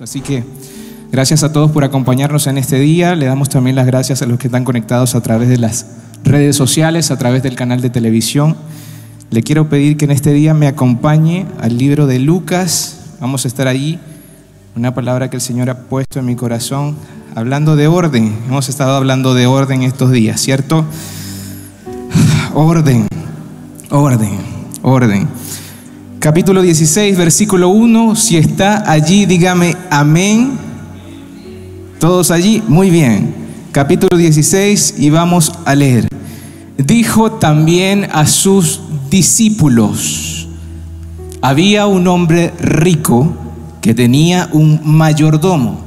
Así que gracias a todos por acompañarnos en este día. Le damos también las gracias a los que están conectados a través de las redes sociales, a través del canal de televisión. Le quiero pedir que en este día me acompañe al libro de Lucas. Vamos a estar ahí. Una palabra que el Señor ha puesto en mi corazón, hablando de orden. Hemos estado hablando de orden estos días, ¿cierto? Orden, orden, orden capítulo 16, versículo 1. Si está allí, dígame amén. Todos allí, muy bien. Capítulo 16 y vamos a leer. Dijo también a sus discípulos, había un hombre rico que tenía un mayordomo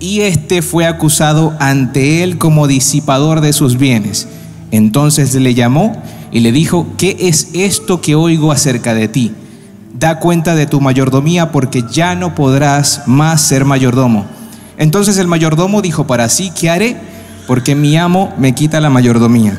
y éste fue acusado ante él como disipador de sus bienes. Entonces le llamó y le dijo, ¿qué es esto que oigo acerca de ti? Da cuenta de tu mayordomía porque ya no podrás más ser mayordomo. Entonces el mayordomo dijo para sí, ¿qué haré? Porque mi amo me quita la mayordomía.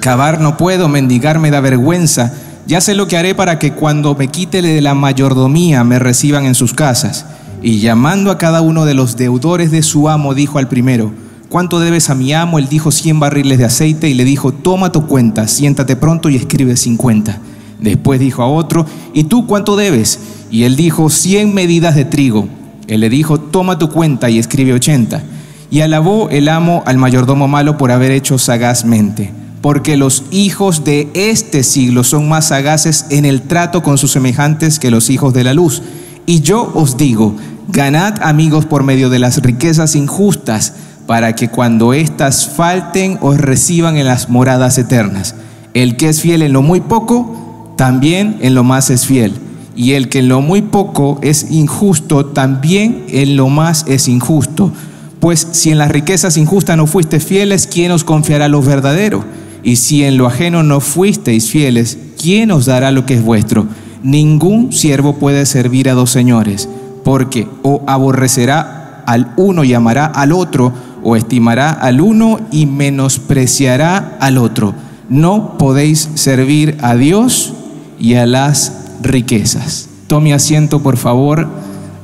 Cavar no puedo, mendigar me da vergüenza. Ya sé lo que haré para que cuando me quite de la mayordomía me reciban en sus casas. Y llamando a cada uno de los deudores de su amo, dijo al primero, ¿cuánto debes a mi amo? Él dijo cien barriles de aceite y le dijo, toma tu cuenta, siéntate pronto y escribe cincuenta. Después dijo a otro, ¿y tú cuánto debes? Y él dijo, cien medidas de trigo. Él le dijo, toma tu cuenta y escribe ochenta. Y alabó el amo al mayordomo malo por haber hecho sagazmente, porque los hijos de este siglo son más sagaces en el trato con sus semejantes que los hijos de la luz. Y yo os digo, ganad amigos por medio de las riquezas injustas, para que cuando éstas falten os reciban en las moradas eternas. El que es fiel en lo muy poco, también en lo más es fiel. Y el que en lo muy poco es injusto, también en lo más es injusto. Pues si en las riquezas injustas no fuiste fieles, ¿quién os confiará lo verdadero? Y si en lo ajeno no fuisteis fieles, ¿quién os dará lo que es vuestro? Ningún siervo puede servir a dos señores, porque o aborrecerá al uno y amará al otro, o estimará al uno y menospreciará al otro. No podéis servir a Dios y a las riquezas. Tome asiento, por favor,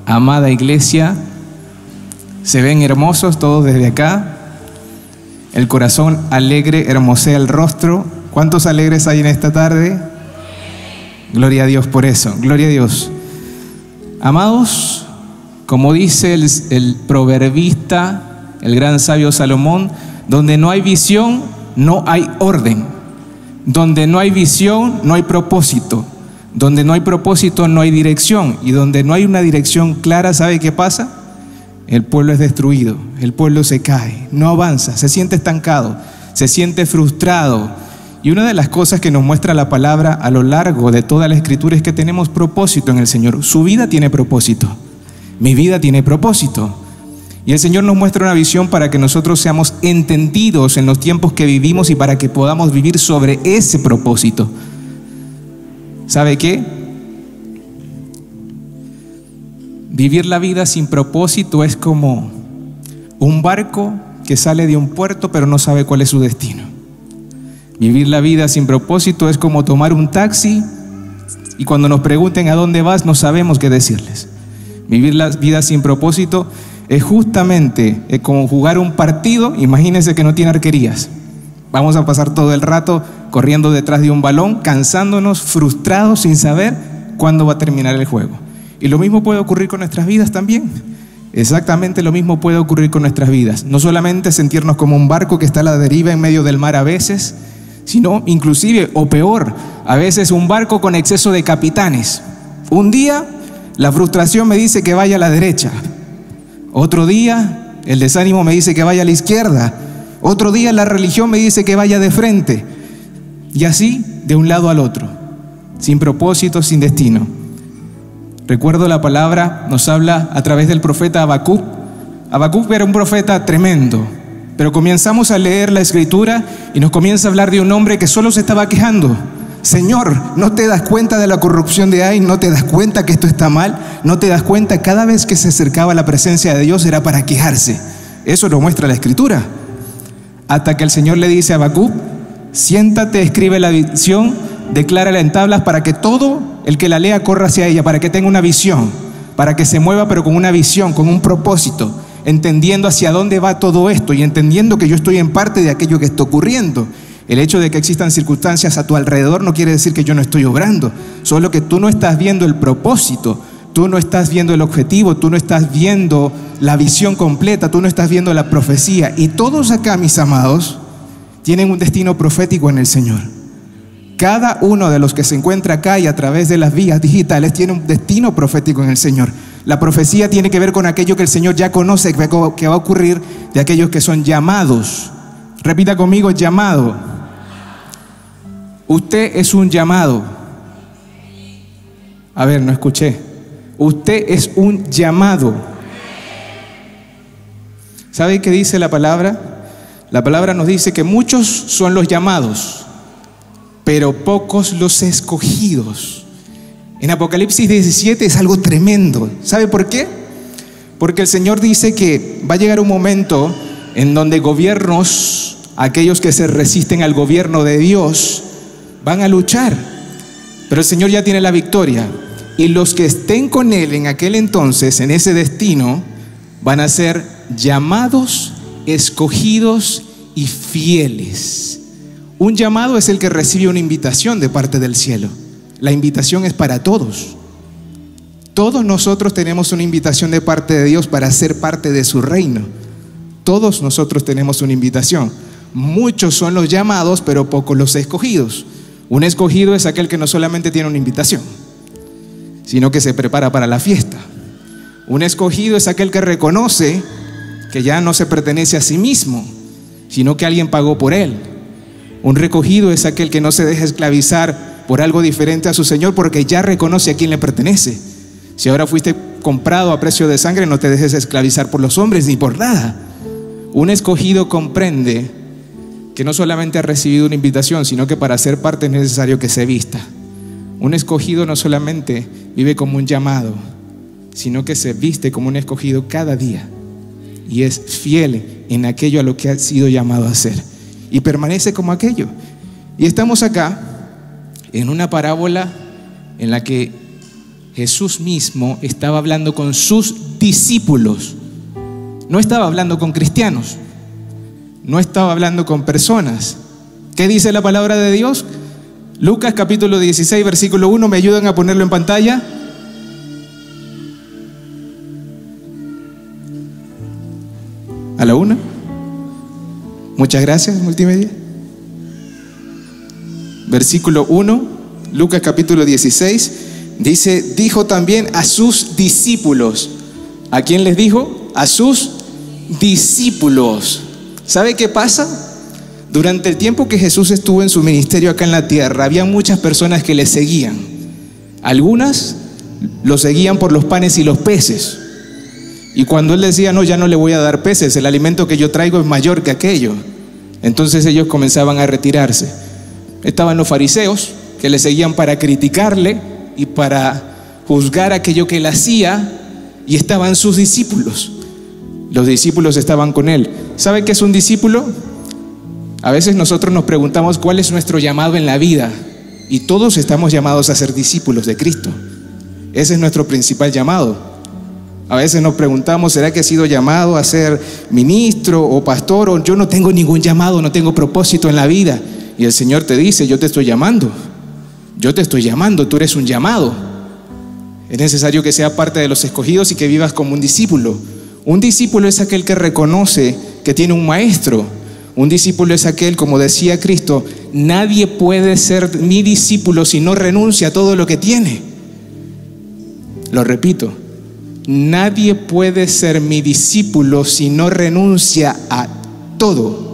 amada iglesia. Se ven hermosos todos desde acá. El corazón alegre hermosea el rostro. ¿Cuántos alegres hay en esta tarde? Gloria a Dios por eso. Gloria a Dios. Amados, como dice el, el proverbista, el gran sabio Salomón, donde no hay visión, no hay orden. Donde no hay visión, no hay propósito. Donde no hay propósito, no hay dirección. Y donde no hay una dirección clara, ¿sabe qué pasa? El pueblo es destruido, el pueblo se cae, no avanza, se siente estancado, se siente frustrado. Y una de las cosas que nos muestra la palabra a lo largo de toda la escritura es que tenemos propósito en el Señor. Su vida tiene propósito. Mi vida tiene propósito. Y el Señor nos muestra una visión para que nosotros seamos entendidos en los tiempos que vivimos y para que podamos vivir sobre ese propósito. ¿Sabe qué? Vivir la vida sin propósito es como un barco que sale de un puerto pero no sabe cuál es su destino. Vivir la vida sin propósito es como tomar un taxi y cuando nos pregunten a dónde vas no sabemos qué decirles. Vivir la vida sin propósito es justamente como jugar un partido, imagínense que no tiene arquerías. Vamos a pasar todo el rato corriendo detrás de un balón, cansándonos, frustrados, sin saber cuándo va a terminar el juego. Y lo mismo puede ocurrir con nuestras vidas también. Exactamente lo mismo puede ocurrir con nuestras vidas. No solamente sentirnos como un barco que está a la deriva en medio del mar a veces, sino inclusive, o peor, a veces un barco con exceso de capitanes. Un día la frustración me dice que vaya a la derecha, otro día el desánimo me dice que vaya a la izquierda. Otro día la religión me dice que vaya de frente. Y así de un lado al otro, sin propósito, sin destino. Recuerdo la palabra, nos habla a través del profeta Habacuc. Habacuc era un profeta tremendo, pero comenzamos a leer la escritura y nos comienza a hablar de un hombre que solo se estaba quejando. Señor, ¿no te das cuenta de la corrupción de ahí? ¿No te das cuenta que esto está mal? ¿No te das cuenta? Cada vez que se acercaba a la presencia de Dios era para quejarse. Eso lo muestra la escritura. Hasta que el Señor le dice a Bakú, siéntate, escribe la visión, declárala en tablas para que todo el que la lea corra hacia ella, para que tenga una visión. para que se mueva pero con una visión, con un propósito, entendiendo hacia dónde va todo esto y entendiendo que yo estoy en parte de aquello que está ocurriendo. El hecho de que existan circunstancias a tu alrededor no quiere decir que yo no estoy obrando, solo que tú no estás viendo el propósito, tú no estás viendo el objetivo, tú no estás viendo la visión completa, tú no estás viendo la profecía. Y todos acá, mis amados, tienen un destino profético en el Señor. Cada uno de los que se encuentra acá y a través de las vías digitales tiene un destino profético en el Señor. La profecía tiene que ver con aquello que el Señor ya conoce que va a ocurrir de aquellos que son llamados. Repita conmigo, llamado. Usted es un llamado. A ver, no escuché. Usted es un llamado. ¿Sabe qué dice la palabra? La palabra nos dice que muchos son los llamados, pero pocos los escogidos. En Apocalipsis 17 es algo tremendo. ¿Sabe por qué? Porque el Señor dice que va a llegar un momento en donde gobiernos, aquellos que se resisten al gobierno de Dios, van a luchar. Pero el Señor ya tiene la victoria. Y los que estén con Él en aquel entonces, en ese destino, van a ser llamados, escogidos y fieles. Un llamado es el que recibe una invitación de parte del cielo. La invitación es para todos. Todos nosotros tenemos una invitación de parte de Dios para ser parte de su reino. Todos nosotros tenemos una invitación. Muchos son los llamados, pero pocos los escogidos. Un escogido es aquel que no solamente tiene una invitación, sino que se prepara para la fiesta. Un escogido es aquel que reconoce que ya no se pertenece a sí mismo, sino que alguien pagó por él. Un recogido es aquel que no se deja esclavizar por algo diferente a su Señor porque ya reconoce a quién le pertenece. Si ahora fuiste comprado a precio de sangre, no te dejes esclavizar por los hombres ni por nada. Un escogido comprende que no solamente ha recibido una invitación, sino que para ser parte es necesario que se vista. Un escogido no solamente vive como un llamado, sino que se viste como un escogido cada día y es fiel en aquello a lo que ha sido llamado a hacer y permanece como aquello. Y estamos acá en una parábola en la que Jesús mismo estaba hablando con sus discípulos. No estaba hablando con cristianos, no estaba hablando con personas. ¿Qué dice la palabra de Dios? Lucas capítulo 16, versículo 1, ¿me ayudan a ponerlo en pantalla? ¿A la una? Muchas gracias, multimedia. Versículo 1, Lucas capítulo 16, dice, dijo también a sus discípulos. ¿A quién les dijo? A sus discípulos. ¿Sabe qué pasa? Durante el tiempo que Jesús estuvo en su ministerio acá en la tierra, había muchas personas que le seguían. Algunas lo seguían por los panes y los peces. Y cuando él decía, no, ya no le voy a dar peces, el alimento que yo traigo es mayor que aquello. Entonces ellos comenzaban a retirarse. Estaban los fariseos que le seguían para criticarle y para juzgar aquello que él hacía. Y estaban sus discípulos. Los discípulos estaban con él. ¿Sabe qué es un discípulo? A veces nosotros nos preguntamos cuál es nuestro llamado en la vida. Y todos estamos llamados a ser discípulos de Cristo. Ese es nuestro principal llamado. A veces nos preguntamos, ¿será que he sido llamado a ser ministro o pastor? O yo no tengo ningún llamado, no tengo propósito en la vida. Y el Señor te dice, yo te estoy llamando. Yo te estoy llamando, tú eres un llamado. Es necesario que sea parte de los escogidos y que vivas como un discípulo. Un discípulo es aquel que reconoce que tiene un maestro. Un discípulo es aquel, como decía Cristo, nadie puede ser mi discípulo si no renuncia a todo lo que tiene. Lo repito, Nadie puede ser mi discípulo si no renuncia a todo.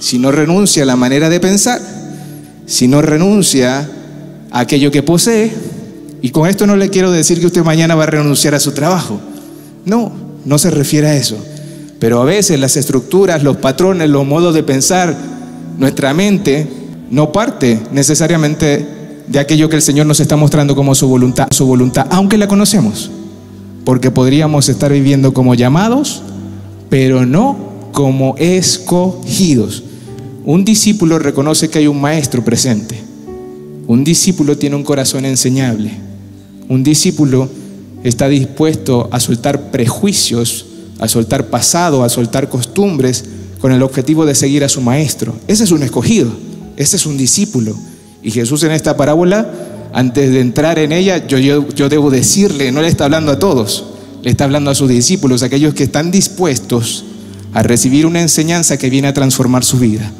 Si no renuncia a la manera de pensar, si no renuncia a aquello que posee. Y con esto no le quiero decir que usted mañana va a renunciar a su trabajo. No, no se refiere a eso. Pero a veces las estructuras, los patrones, los modos de pensar, nuestra mente no parte necesariamente de aquello que el Señor nos está mostrando como su voluntad, su voluntad, aunque la conocemos porque podríamos estar viviendo como llamados, pero no como escogidos. Un discípulo reconoce que hay un maestro presente. Un discípulo tiene un corazón enseñable. Un discípulo está dispuesto a soltar prejuicios, a soltar pasado, a soltar costumbres, con el objetivo de seguir a su maestro. Ese es un escogido, ese es un discípulo. Y Jesús en esta parábola, antes de entrar en ella, yo, yo, debo decirle, no le está hablando a todos, le está hablando a sus discípulos, aquellos que están dispuestos a recibir una enseñanza que viene a transformar su vida,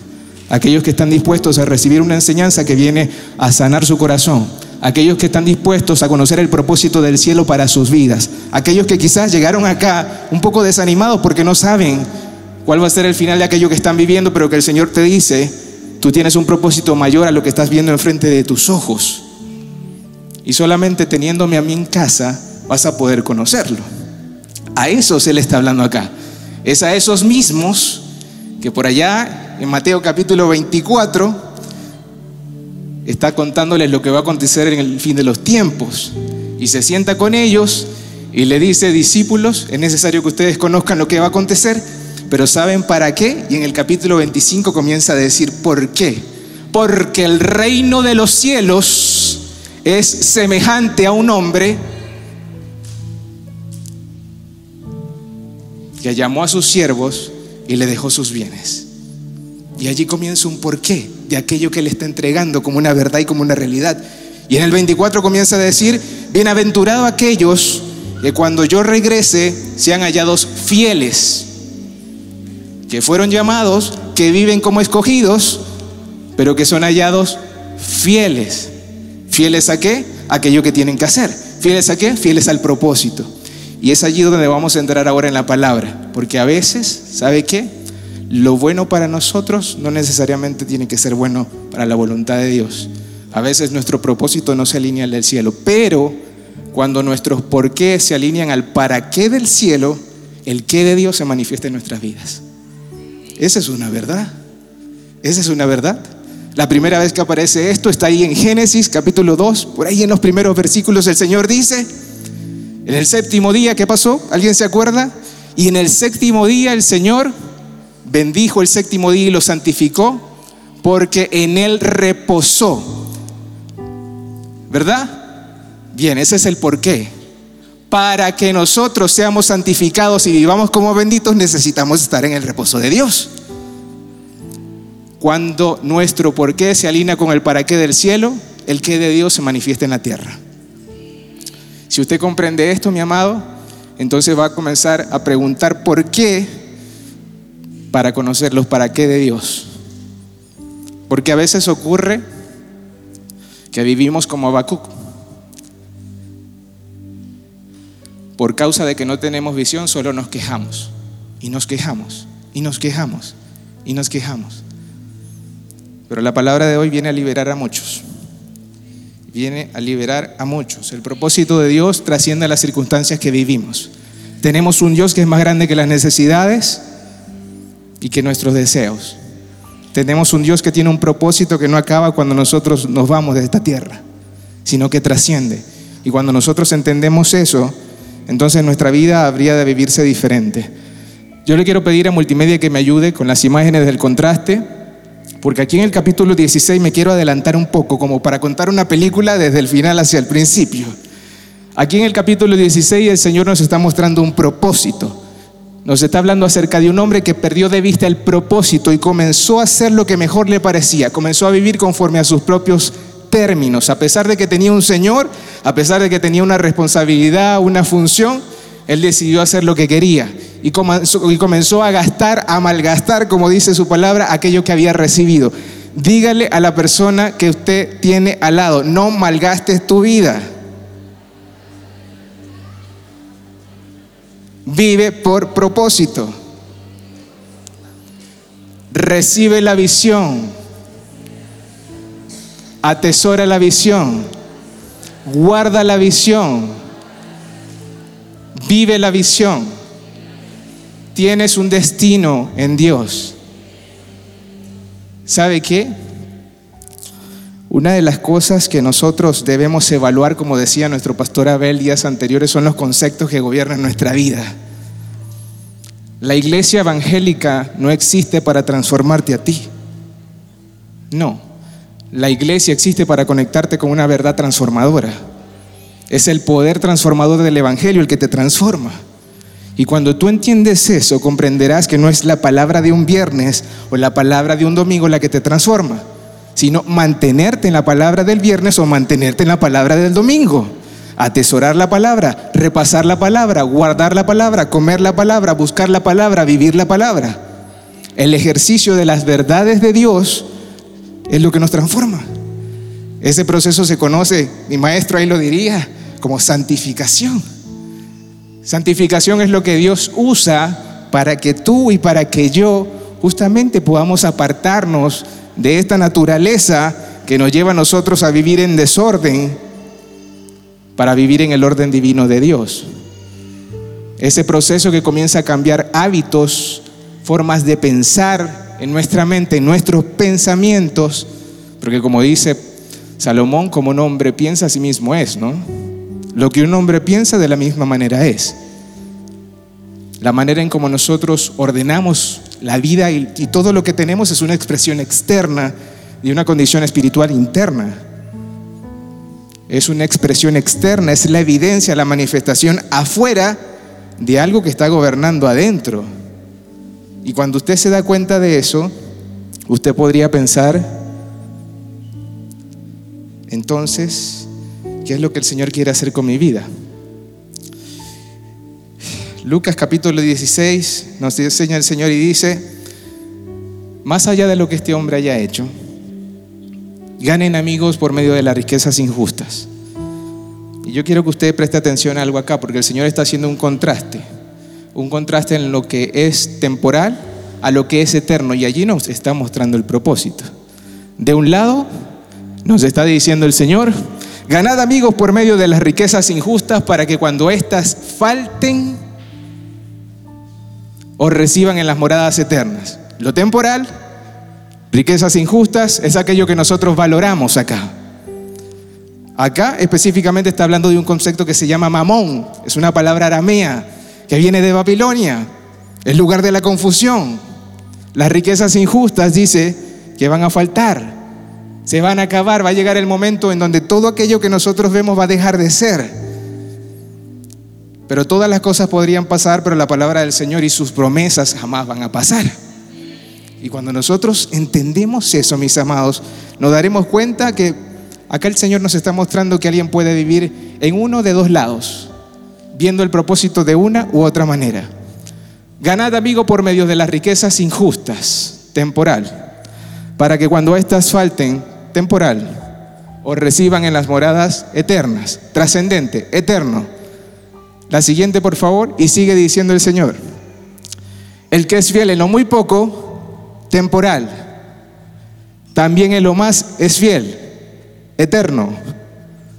aquellos que están dispuestos a recibir una enseñanza que viene a sanar su corazón, aquellos que están dispuestos a conocer el propósito del cielo para sus vidas, aquellos que quizás llegaron acá un poco desanimados porque no saben cuál va a ser el final de aquello que están viviendo, pero que el Señor te dice, tú tienes un propósito mayor a lo que estás viendo enfrente de tus ojos. Y solamente teniéndome a mí en casa vas a poder conocerlo. A eso se le está hablando acá. Es a esos mismos que por allá en Mateo capítulo 24 está contándoles lo que va a acontecer en el fin de los tiempos. Y se sienta con ellos y le dice, discípulos, es necesario que ustedes conozcan lo que va a acontecer, pero ¿saben para qué? Y en el capítulo 25 comienza a decir, ¿por qué? Porque el reino de los cielos es semejante a un hombre que llamó a sus siervos y le dejó sus bienes. Y allí comienza un porqué de aquello que le está entregando como una verdad y como una realidad. Y en el 24 comienza a decir, bienaventurado aquellos que cuando yo regrese sean hallados fieles, que fueron llamados, que viven como escogidos, pero que son hallados fieles. ¿Fieles a qué? Aquello que tienen que hacer. ¿Fieles a qué? Fieles al propósito. Y es allí donde vamos a entrar ahora en la palabra, porque a veces, ¿sabe qué? Lo bueno para nosotros no necesariamente tiene que ser bueno para la voluntad de Dios. A veces nuestro propósito no se alinea al del cielo, pero cuando nuestros por qué se alinean al para qué del cielo, el qué de Dios se manifiesta en nuestras vidas. Esa es una verdad. Esa es una verdad. La primera vez que aparece esto está ahí en Génesis capítulo 2, por ahí en los primeros versículos el Señor dice, en el séptimo día, ¿qué pasó? ¿Alguien se acuerda? Y en el séptimo día el Señor bendijo el séptimo día y lo santificó porque en él reposó. ¿Verdad? Bien, ese es el porqué. Para que nosotros seamos santificados y vivamos como benditos, necesitamos estar en el reposo de Dios. Cuando nuestro porqué se alinea con el para qué del cielo, el qué de Dios se manifiesta en la tierra. Si usted comprende esto, mi amado, entonces va a comenzar a preguntar por qué para conocer los para qué de Dios. Porque a veces ocurre que vivimos como Habacuc. Por causa de que no tenemos visión, solo nos quejamos. Y nos quejamos. Y nos quejamos. Y nos quejamos. Pero la palabra de hoy viene a liberar a muchos. Viene a liberar a muchos. El propósito de Dios trasciende a las circunstancias que vivimos. Tenemos un Dios que es más grande que las necesidades y que nuestros deseos. Tenemos un Dios que tiene un propósito que no acaba cuando nosotros nos vamos de esta tierra, sino que trasciende. Y cuando nosotros entendemos eso, entonces nuestra vida habría de vivirse diferente. Yo le quiero pedir a Multimedia que me ayude con las imágenes del contraste, porque aquí en el capítulo 16 me quiero adelantar un poco, como para contar una película desde el final hacia el principio. Aquí en el capítulo 16 el Señor nos está mostrando un propósito. Nos está hablando acerca de un hombre que perdió de vista el propósito y comenzó a hacer lo que mejor le parecía, comenzó a vivir conforme a sus propios términos, a pesar de que tenía un Señor, a pesar de que tenía una responsabilidad, una función, él decidió hacer lo que quería y comenzó, y comenzó a gastar, a malgastar, como dice su palabra, aquello que había recibido. Dígale a la persona que usted tiene al lado, no malgastes tu vida. Vive por propósito. Recibe la visión. Atesora la visión. Guarda la visión. Vive la visión. Tienes un destino en Dios. ¿Sabe qué? Una de las cosas que nosotros debemos evaluar, como decía nuestro pastor Abel días anteriores, son los conceptos que gobiernan nuestra vida. La iglesia evangélica no existe para transformarte a ti. No, la iglesia existe para conectarte con una verdad transformadora. Es el poder transformador del Evangelio el que te transforma. Y cuando tú entiendes eso, comprenderás que no es la palabra de un viernes o la palabra de un domingo la que te transforma, sino mantenerte en la palabra del viernes o mantenerte en la palabra del domingo. Atesorar la palabra, repasar la palabra, guardar la palabra, comer la palabra, buscar la palabra, vivir la palabra. El ejercicio de las verdades de Dios es lo que nos transforma. Ese proceso se conoce, mi maestro ahí lo diría, como santificación. Santificación es lo que Dios usa para que tú y para que yo justamente podamos apartarnos de esta naturaleza que nos lleva a nosotros a vivir en desorden para vivir en el orden divino de Dios. Ese proceso que comienza a cambiar hábitos, formas de pensar en nuestra mente, en nuestros pensamientos, porque como dice Salomón, como un hombre piensa a sí mismo es, ¿no? Lo que un hombre piensa de la misma manera es. La manera en como nosotros ordenamos la vida y, y, todo lo que tenemos es una expresión externa de una condición espiritual interna. Es una expresión externa, es la evidencia, la manifestación afuera de algo que está gobernando adentro. Y cuando usted se da cuenta de eso, usted podría pensar, entonces, ¿qué es lo que el Señor quiere hacer con mi vida? Lucas capítulo 16 nos enseña el Señor y dice, más allá de lo que este hombre haya hecho, ganen amigos por medio de las riquezas injustas. Y yo quiero que usted preste atención a algo acá, porque el Señor está haciendo un contraste, un contraste en lo que es temporal a lo que es eterno, y allí nos está mostrando el propósito. De un lado, nos está diciendo el Señor, ganad amigos por medio de las riquezas injustas para que cuando éstas falten, o reciban en las moradas eternas. Lo temporal, riquezas injustas, es aquello que nosotros valoramos acá. Acá específicamente está hablando de un concepto que se llama mamón, es una palabra aramea que viene de Babilonia, es lugar de la confusión. Las riquezas injustas dice que van a faltar, se van a acabar, va a llegar el momento en donde todo aquello que nosotros vemos va a dejar de ser. Pero todas las cosas podrían pasar, pero la palabra del Señor y sus promesas jamás van a pasar. Y cuando nosotros entendemos eso, mis amados, nos daremos cuenta que acá el Señor nos está mostrando que alguien puede vivir en uno de dos lados, viendo el propósito de una u otra manera. Ganad, amigo, por medio de las riquezas injustas, temporal, para que cuando éstas falten, temporal, o reciban en las moradas eternas, trascendente, eterno la siguiente, por favor, y sigue diciendo el Señor. El que es fiel en lo muy poco, temporal. También en lo más es fiel, eterno.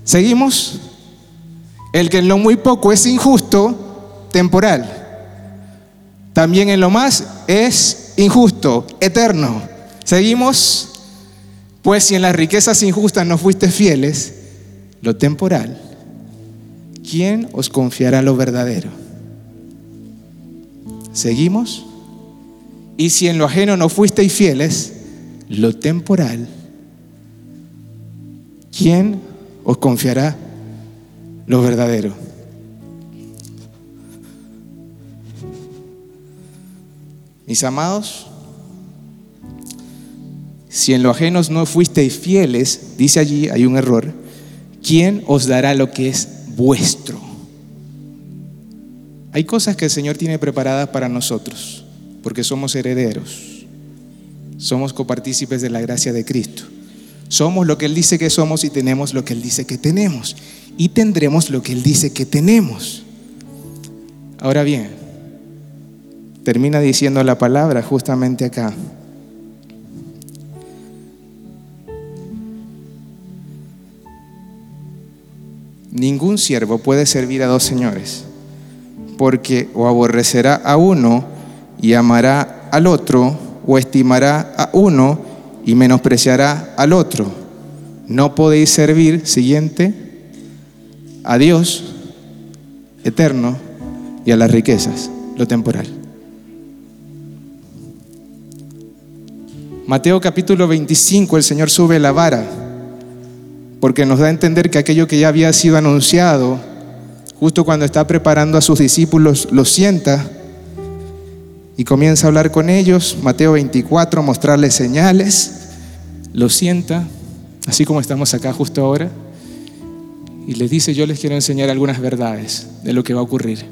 ¿Seguimos? El que en lo muy poco es injusto, temporal. También en lo más es injusto, eterno. ¿Seguimos? Pues si en las riquezas injustas no fuiste fieles, lo temporal ¿quién os confiará lo verdadero? ¿Seguimos? Y si en lo ajeno no fuisteis fieles, lo temporal, ¿quién os confiará lo verdadero? Mis amados, si en lo ajeno no fuisteis fieles, dice allí, hay un error, ¿quién os dará lo que es vuestro. Hay cosas que el Señor tiene preparadas para nosotros, porque somos herederos, somos copartícipes de la gracia de Cristo. Somos lo que Él dice que somos y tenemos lo que Él dice que tenemos. Y tendremos lo que Él dice que tenemos. Ahora bien, termina diciendo la palabra justamente acá. Ningún siervo puede servir a dos señores, porque o aborrecerá a uno y amará al otro, o estimará a uno y menospreciará al otro. No podéis servir, siguiente, a Dios eterno y a las riquezas, lo temporal. Mateo capítulo 25, el Señor sube la vara porque nos da a entender que aquello que ya había sido anunciado, justo cuando está preparando a sus discípulos, lo sienta y comienza a hablar con ellos. Mateo 24, mostrarles señales, lo sienta, así como estamos acá justo ahora, y les dice, yo les quiero enseñar algunas verdades de lo que va a ocurrir.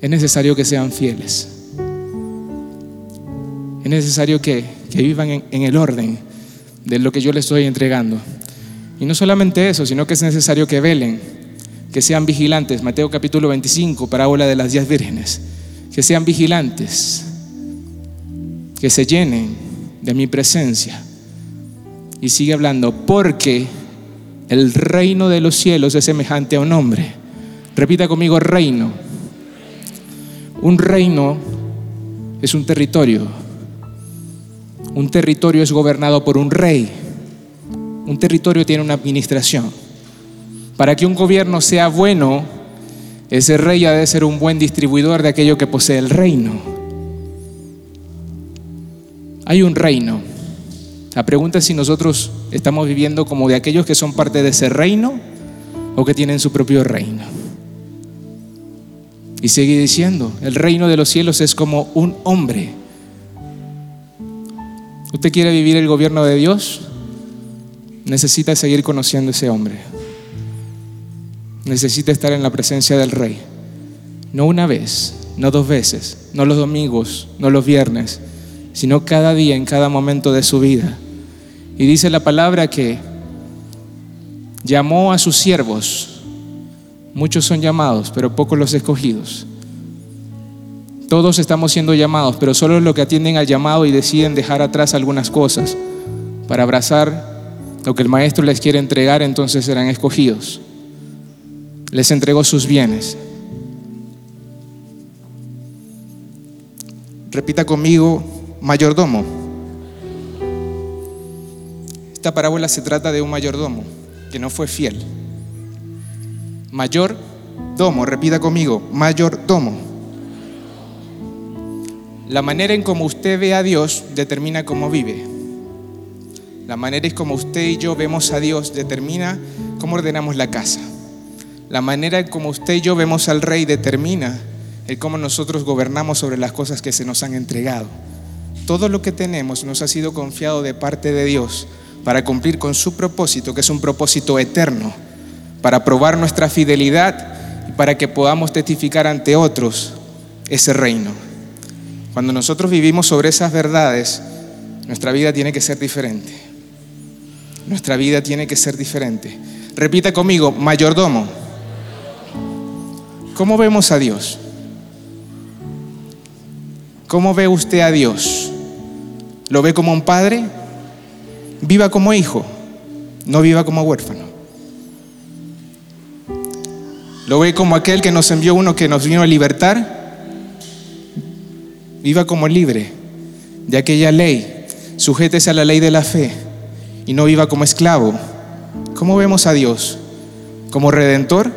Es necesario que sean fieles. Es necesario que, vivan en, en el orden de lo que yo les estoy entregando. Y no solamente eso, sino que es necesario que velen, que sean vigilantes. Mateo capítulo 25, parábola de las diez vírgenes. Que sean vigilantes, que se llenen de mi presencia. Y sigue hablando, porque el reino de los cielos es semejante a un hombre. Repita conmigo, reino. Un reino es un territorio un territorio es gobernado por un rey. Un territorio tiene una administración. Para que un gobierno sea bueno, ese rey ha de ser un buen distribuidor de aquello que posee el reino. Hay un reino. La pregunta es si nosotros estamos viviendo como de aquellos que son parte de ese reino o que tienen su propio reino. Y sigue diciendo, el reino de los cielos es como un hombre ¿Usted quiere vivir el gobierno de Dios? Necesita seguir conociendo a ese hombre. Necesita estar en la presencia del Rey. No una vez, no dos veces, no los domingos, no los viernes, sino cada día, en cada momento de su vida. Y dice la palabra que llamó a sus siervos. Muchos son llamados, pero pocos los escogidos. Todos estamos siendo llamados, pero solo los que atienden al llamado y deciden dejar atrás algunas cosas para abrazar lo que el maestro les quiere entregar, entonces serán escogidos. Les entregó sus bienes. Repita conmigo, mayordomo. Esta parábola se trata de un mayordomo que no fue fiel. Mayordomo, repita conmigo, mayordomo. La manera en cómo usted ve a Dios determina cómo vive. La manera en cómo usted y yo vemos a Dios determina cómo ordenamos la casa. La manera en cómo usted y yo vemos al Rey determina el cómo nosotros gobernamos sobre las cosas que se nos han entregado. Todo lo que tenemos nos ha sido confiado de parte de Dios para cumplir con su propósito, que es un propósito eterno, para probar nuestra fidelidad y para que podamos testificar ante otros ese reino. Cuando nosotros vivimos sobre esas verdades, nuestra vida tiene que ser diferente. Nuestra vida tiene que ser diferente. Repita conmigo, mayordomo. ¿Cómo vemos a Dios? ¿Cómo ve usted a Dios? ¿Lo ve como un padre? Viva como hijo, no viva como huérfano. ¿Lo ve como aquel que nos envió uno que nos vino a libertar? Viva como libre de aquella ley. Sujétese a la ley de la fe y no viva como esclavo. ¿Cómo vemos a Dios? ¿Como redentor?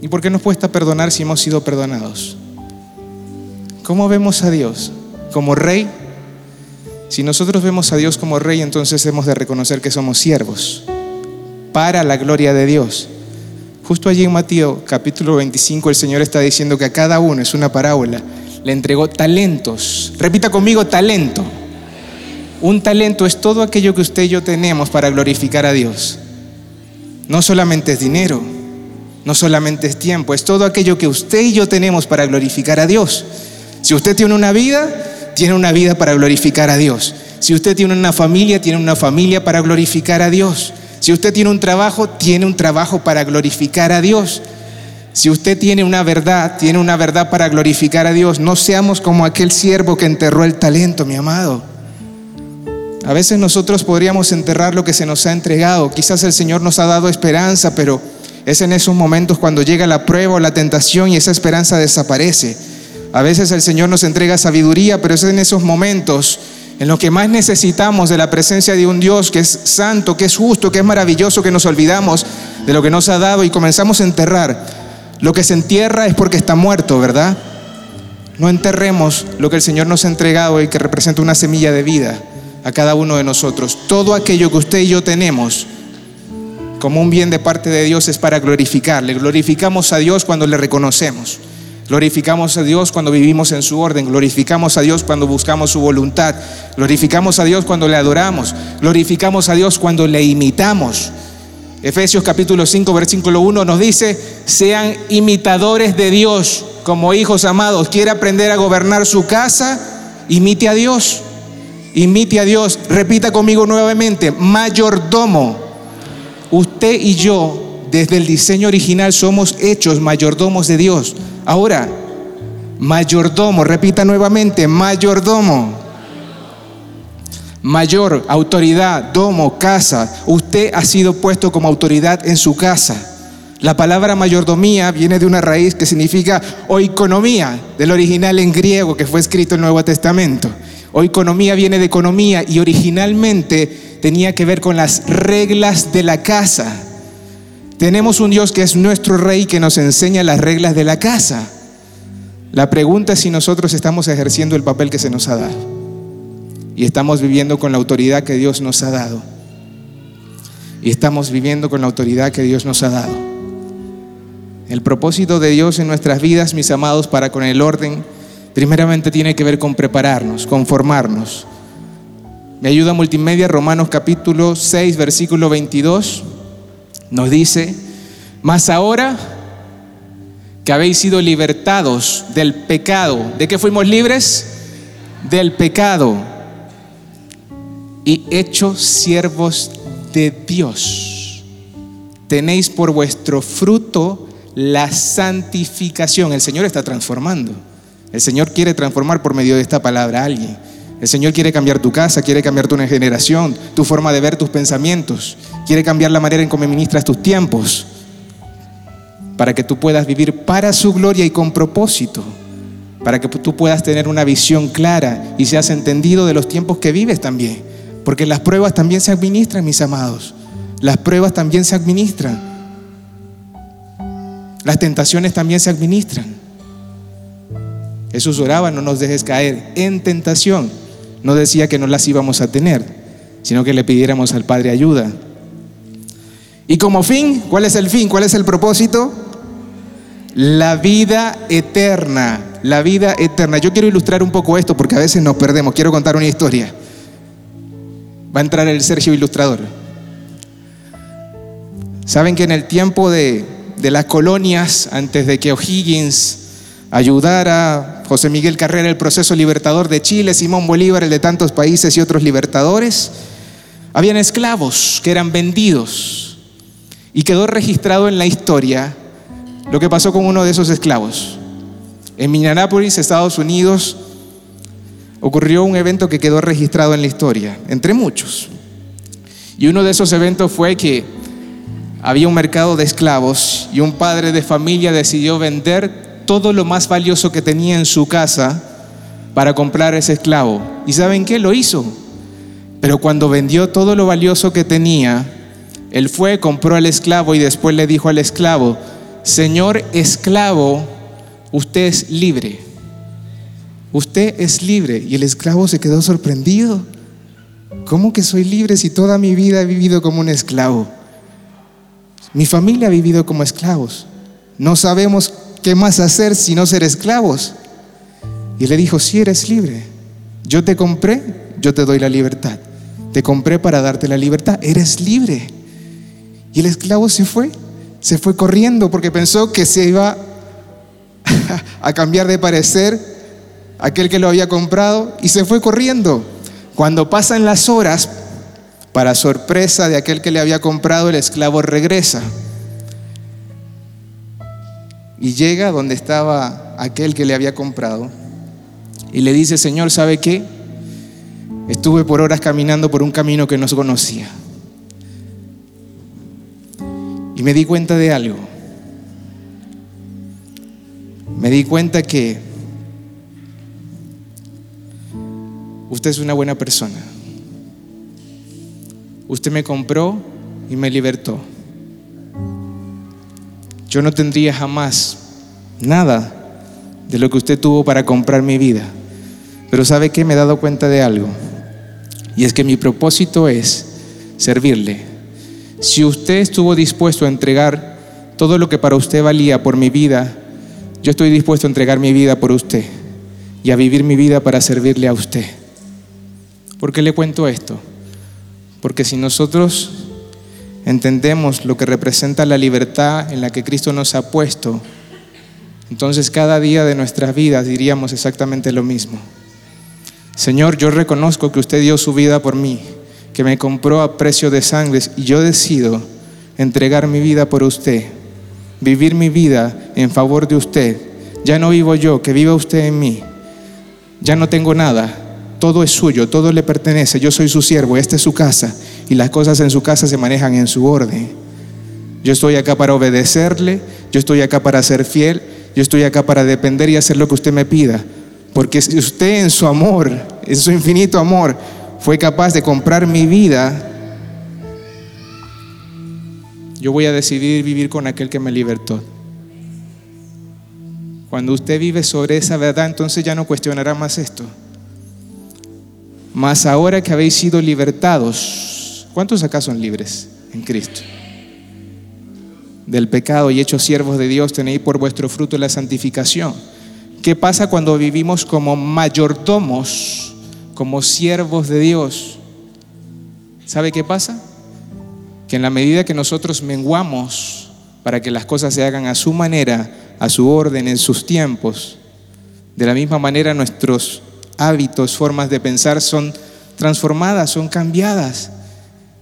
¿Y por qué nos cuesta perdonar si hemos sido perdonados? ¿Cómo vemos a Dios? ¿Como rey? Si nosotros vemos a Dios como rey, entonces hemos de reconocer que somos siervos para la gloria de Dios. Justo allí en Mateo capítulo 25 el Señor está diciendo que a cada uno es una parábola le entregó talentos. Repita conmigo, talento. Un talento es todo aquello que usted y yo tenemos para glorificar a Dios. No solamente es dinero, no solamente es tiempo, es todo aquello que usted y yo tenemos para glorificar a Dios. Si usted tiene una vida, tiene una vida para glorificar a Dios. Si usted tiene una familia, tiene una familia para glorificar a Dios. Si usted tiene un trabajo, tiene un trabajo para glorificar a Dios. Si usted tiene una verdad, tiene una verdad para glorificar a Dios, no seamos como aquel siervo que enterró el talento, mi amado. A veces nosotros podríamos enterrar lo que se nos ha entregado. Quizás el Señor nos ha dado esperanza, pero es en esos momentos cuando llega la prueba o la tentación y esa esperanza desaparece. A veces el Señor nos entrega sabiduría, pero es en esos momentos en los que más necesitamos de la presencia de un Dios que es santo, que es justo, que es maravilloso, que nos olvidamos de lo que nos ha dado y comenzamos a enterrar lo que se entierra es porque está muerto, ¿verdad? No enterremos lo que el Señor nos ha entregado y que representa una semilla de vida. a cada uno de nosotros. Todo aquello que usted y yo tenemos como un bien de parte de Dios es para glorificarle. Glorificamos a Dios cuando le reconocemos. Glorificamos a Dios cuando vivimos en su orden, glorificamos a Dios cuando buscamos su voluntad, glorificamos a Dios cuando le adoramos, glorificamos a Dios cuando le imitamos. Efesios capítulo 5, versículo 1 nos dice, sean imitadores de Dios como hijos amados. ¿Quiere aprender a gobernar su casa? Imite a Dios. Imite a Dios. Repita conmigo nuevamente, mayordomo. Usted y yo, desde el diseño original, somos hechos mayordomos de Dios. Ahora, mayordomo, repita nuevamente, mayordomo. Mayor, autoridad, domo, casa. Usted ha sido puesto como autoridad en su casa. La palabra mayordomía viene de una raíz que significa oikonomía, del original en griego que fue escrito en el Nuevo Testamento. Oikonomía viene de economía y originalmente tenía que ver con las reglas de la casa. Tenemos un Dios que es nuestro rey que nos enseña las reglas de la casa. La pregunta es si nosotros estamos ejerciendo el papel que se nos ha dado y estamos viviendo con la autoridad que Dios nos ha dado. Y estamos viviendo con la autoridad que Dios nos ha dado. El propósito de Dios en nuestras vidas, mis amados, para con el orden, primeramente tiene que ver con prepararnos, con formarnos. Me ayuda multimedia, Romanos capítulo 6, versículo 22 nos dice, mas ahora que habéis sido libertados del pecado, ¿de qué fuimos libres? Del pecado y hechos siervos de Dios. Tenéis por vuestro fruto la santificación. El Señor está transformando. El Señor quiere transformar por medio de esta palabra a alguien. El Señor quiere cambiar tu casa, quiere cambiar tu generación, tu forma de ver tus pensamientos, quiere cambiar la manera en cómo ministras tus tiempos, para que tú puedas vivir para su gloria y con propósito, para que tú puedas tener una visión clara y seas entendido de los tiempos que vives también, porque las pruebas también se administran, mis amados, las pruebas también se administran, las tentaciones también se administran. Jesús oraba, no nos dejes caer en tentación no decía que no las íbamos a tener, sino que le pidiéramos al Padre ayuda. Y como fin, ¿cuál es el fin? ¿Cuál es el propósito? La vida eterna, la vida eterna. Yo quiero ilustrar un poco esto porque a veces nos perdemos. Quiero contar una historia. Va a entrar el Sergio Ilustrador. Saben que en el tiempo de, de las colonias, antes de que O'Higgins ayudara José Miguel Carrera, el proceso libertador de Chile, Simón Bolívar, el de tantos países y otros libertadores. Habían esclavos que eran vendidos y quedó registrado en la historia lo que pasó con uno de esos esclavos. En Minneapolis, Estados Unidos, ocurrió un evento que quedó registrado en la historia, entre muchos. Y uno de esos eventos fue que había un mercado de esclavos y un padre de familia decidió vender todo lo más valioso que tenía en su casa para comprar ese esclavo. ¿Y saben qué? Lo hizo. Pero cuando vendió todo lo valioso que tenía, él fue, compró al esclavo y después le dijo al esclavo, Señor esclavo, usted es libre. Usted es libre. Y el esclavo se quedó sorprendido. ¿Cómo que soy libre si toda mi vida he vivido como un esclavo? Mi familia ha vivido como esclavos. No sabemos ¿qué más hacer si no ser esclavos? Y le dijo, si eres libre, yo te compré, yo te doy la libertad. Te compré para darte la libertad, eres libre. Y el esclavo se fue, se fue corriendo porque pensó que se iba a cambiar de parecer aquel que lo había comprado y se fue corriendo. Cuando pasan las horas, para sorpresa de aquel que le había comprado, el esclavo regresa y llega donde estaba aquel que le había comprado y le dice, Señor, ¿sabe qué? Estuve por horas caminando por un camino que no conocía. Y me di cuenta de algo. Me di cuenta que usted es una buena persona. Usted me compró y me libertó yo no tendría jamás nada de lo que usted tuvo para comprar mi vida. Pero ¿sabe qué? Me he dado cuenta de algo. Y es que mi propósito es servirle. Si usted estuvo dispuesto a entregar todo lo que para usted valía por mi vida, yo estoy dispuesto a entregar mi vida por usted y a vivir mi vida para servirle a usted. ¿Por qué le cuento esto? Porque si nosotros entendemos lo que representa la libertad en la que Cristo nos ha puesto, entonces cada día de nuestras vidas diríamos exactamente lo mismo. Señor, yo reconozco que usted dio su vida por mí, que me compró a precio de sangre y yo decido entregar mi vida por usted, vivir mi vida en favor de usted. Ya no vivo yo, que viva usted en mí. Ya no tengo nada, todo es suyo, todo le pertenece, yo soy su siervo, esta es su casa y las cosas en su casa se manejan en su orden. Yo estoy acá para obedecerle, yo estoy acá para ser fiel, yo estoy acá para depender y hacer lo que usted me pida. Porque si usted en su amor, en su infinito amor, fue capaz de comprar mi vida, yo voy a decidir vivir con aquel que me libertó. Cuando usted vive sobre esa verdad, entonces ya no cuestionará más esto. Mas ahora que habéis sido libertados, ¿cuántos acá son libres en Cristo? Del pecado y hechos siervos de Dios, tenéis por vuestro fruto la santificación ¿Qué pasa cuando vivimos como mayordomos, como siervos de Dios? ¿Sabe qué pasa? Que en la medida que nosotros menguamos para que las cosas se hagan a su manera, a su orden, en sus tiempos, de la misma manera nuestros hábitos, formas de pensar son transformadas, son cambiadas.